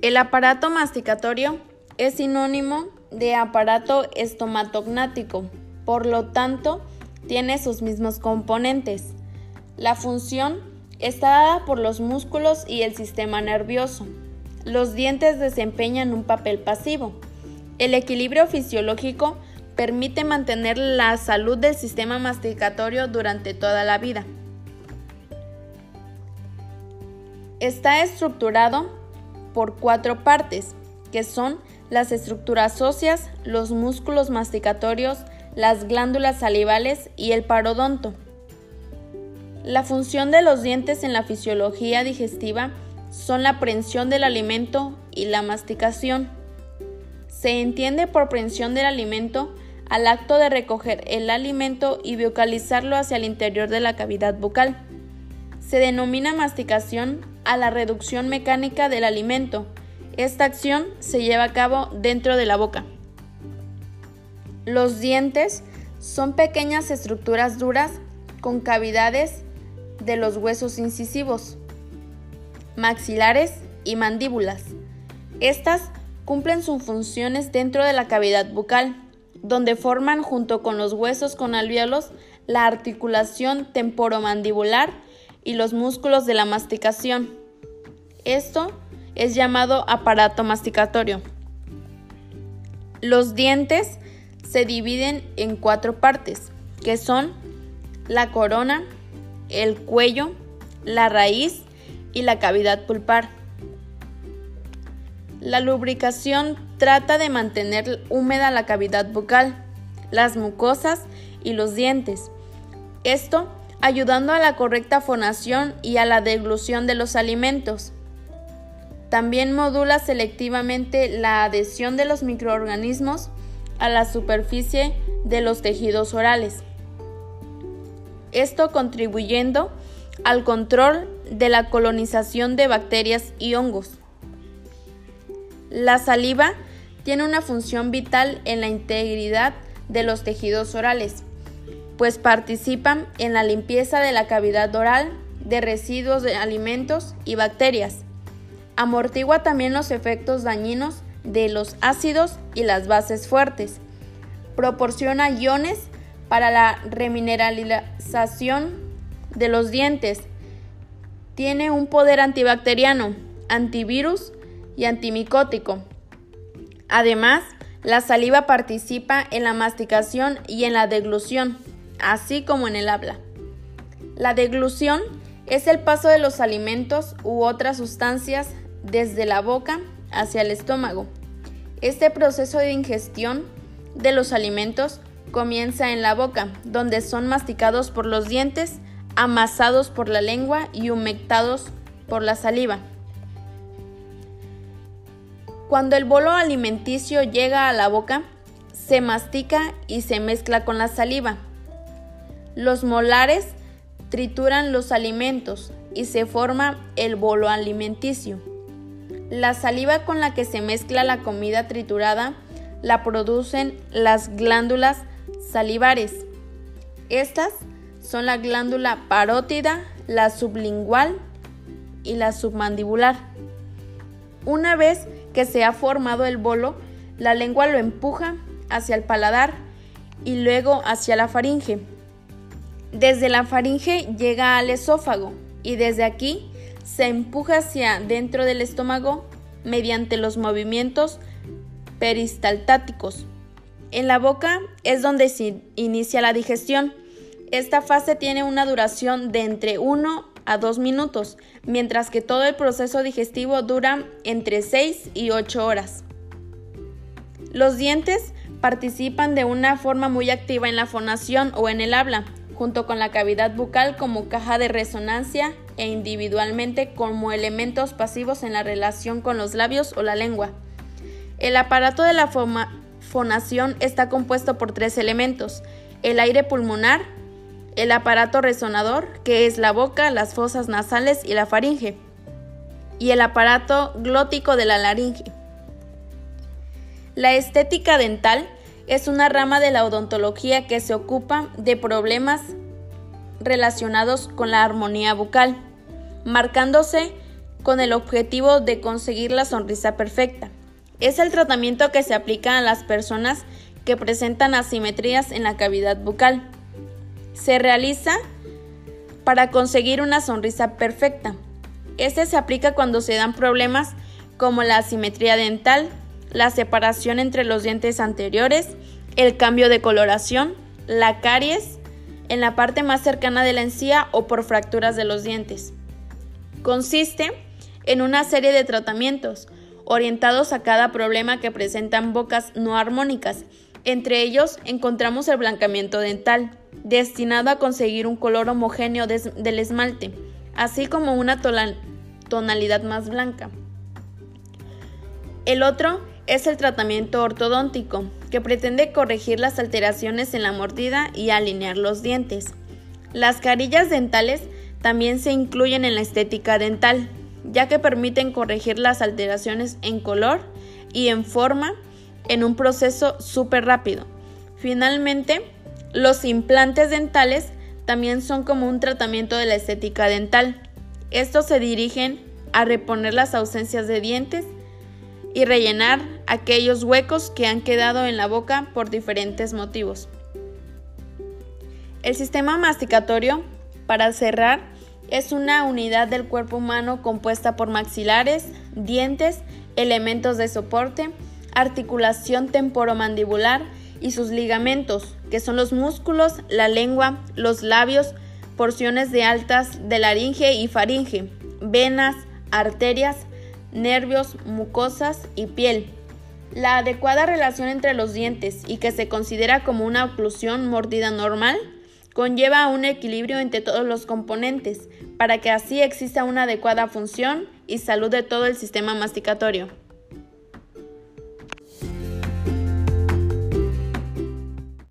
El aparato masticatorio es sinónimo de aparato estomatognático, por lo tanto, tiene sus mismos componentes. La función está dada por los músculos y el sistema nervioso. Los dientes desempeñan un papel pasivo. El equilibrio fisiológico permite mantener la salud del sistema masticatorio durante toda la vida. Está estructurado por cuatro partes, que son las estructuras óseas, los músculos masticatorios, las glándulas salivales y el parodonto. La función de los dientes en la fisiología digestiva son la prensión del alimento y la masticación. Se entiende por prensión del alimento al acto de recoger el alimento y vocalizarlo hacia el interior de la cavidad bucal. Se denomina masticación a la reducción mecánica del alimento. Esta acción se lleva a cabo dentro de la boca. Los dientes son pequeñas estructuras duras con cavidades de los huesos incisivos, maxilares y mandíbulas. Estas cumplen sus funciones dentro de la cavidad bucal, donde forman junto con los huesos con alvéolos la articulación temporomandibular y los músculos de la masticación. Esto es llamado aparato masticatorio. Los dientes se dividen en cuatro partes, que son la corona, el cuello, la raíz y la cavidad pulpar. La lubricación trata de mantener húmeda la cavidad bucal, las mucosas y los dientes. Esto ayudando a la correcta fonación y a la deglución de los alimentos. También modula selectivamente la adhesión de los microorganismos a la superficie de los tejidos orales. Esto contribuyendo al control de la colonización de bacterias y hongos. La saliva tiene una función vital en la integridad de los tejidos orales, pues participan en la limpieza de la cavidad oral de residuos de alimentos y bacterias. Amortigua también los efectos dañinos de los ácidos y las bases fuertes. Proporciona iones para la remineralización de los dientes. Tiene un poder antibacteriano, antivirus y antimicótico. Además, la saliva participa en la masticación y en la deglución, así como en el habla. La deglución es el paso de los alimentos u otras sustancias desde la boca hacia el estómago. Este proceso de ingestión de los alimentos comienza en la boca, donde son masticados por los dientes, amasados por la lengua y humectados por la saliva. Cuando el bolo alimenticio llega a la boca, se mastica y se mezcla con la saliva. Los molares trituran los alimentos y se forma el bolo alimenticio. La saliva con la que se mezcla la comida triturada la producen las glándulas salivares. Estas son la glándula parótida, la sublingual y la submandibular. Una vez que se ha formado el bolo, la lengua lo empuja hacia el paladar y luego hacia la faringe. Desde la faringe llega al esófago y desde aquí se empuja hacia dentro del estómago mediante los movimientos peristaltáticos. En la boca es donde se inicia la digestión. Esta fase tiene una duración de entre 1 a 2 minutos, mientras que todo el proceso digestivo dura entre 6 y 8 horas. Los dientes participan de una forma muy activa en la fonación o en el habla, junto con la cavidad bucal como caja de resonancia e individualmente como elementos pasivos en la relación con los labios o la lengua. El aparato de la fonación está compuesto por tres elementos, el aire pulmonar, el aparato resonador, que es la boca, las fosas nasales y la faringe, y el aparato glótico de la laringe. La estética dental es una rama de la odontología que se ocupa de problemas relacionados con la armonía bucal, marcándose con el objetivo de conseguir la sonrisa perfecta. Es el tratamiento que se aplica a las personas que presentan asimetrías en la cavidad bucal. Se realiza para conseguir una sonrisa perfecta. Este se aplica cuando se dan problemas como la asimetría dental, la separación entre los dientes anteriores, el cambio de coloración, la caries en la parte más cercana de la encía o por fracturas de los dientes. Consiste en una serie de tratamientos orientados a cada problema que presentan bocas no armónicas. Entre ellos encontramos el blancamiento dental, destinado a conseguir un color homogéneo del esmalte, así como una tonalidad más blanca. El otro es el tratamiento ortodóntico, que pretende corregir las alteraciones en la mordida y alinear los dientes. Las carillas dentales también se incluyen en la estética dental, ya que permiten corregir las alteraciones en color y en forma en un proceso súper rápido. Finalmente, los implantes dentales también son como un tratamiento de la estética dental. Estos se dirigen a reponer las ausencias de dientes y rellenar aquellos huecos que han quedado en la boca por diferentes motivos. El sistema masticatorio, para cerrar, es una unidad del cuerpo humano compuesta por maxilares, dientes, elementos de soporte, articulación temporomandibular y sus ligamentos, que son los músculos, la lengua, los labios, porciones de altas de laringe y faringe, venas, arterias, nervios, mucosas y piel. La adecuada relación entre los dientes y que se considera como una oclusión mordida normal conlleva un equilibrio entre todos los componentes para que así exista una adecuada función y salud de todo el sistema masticatorio.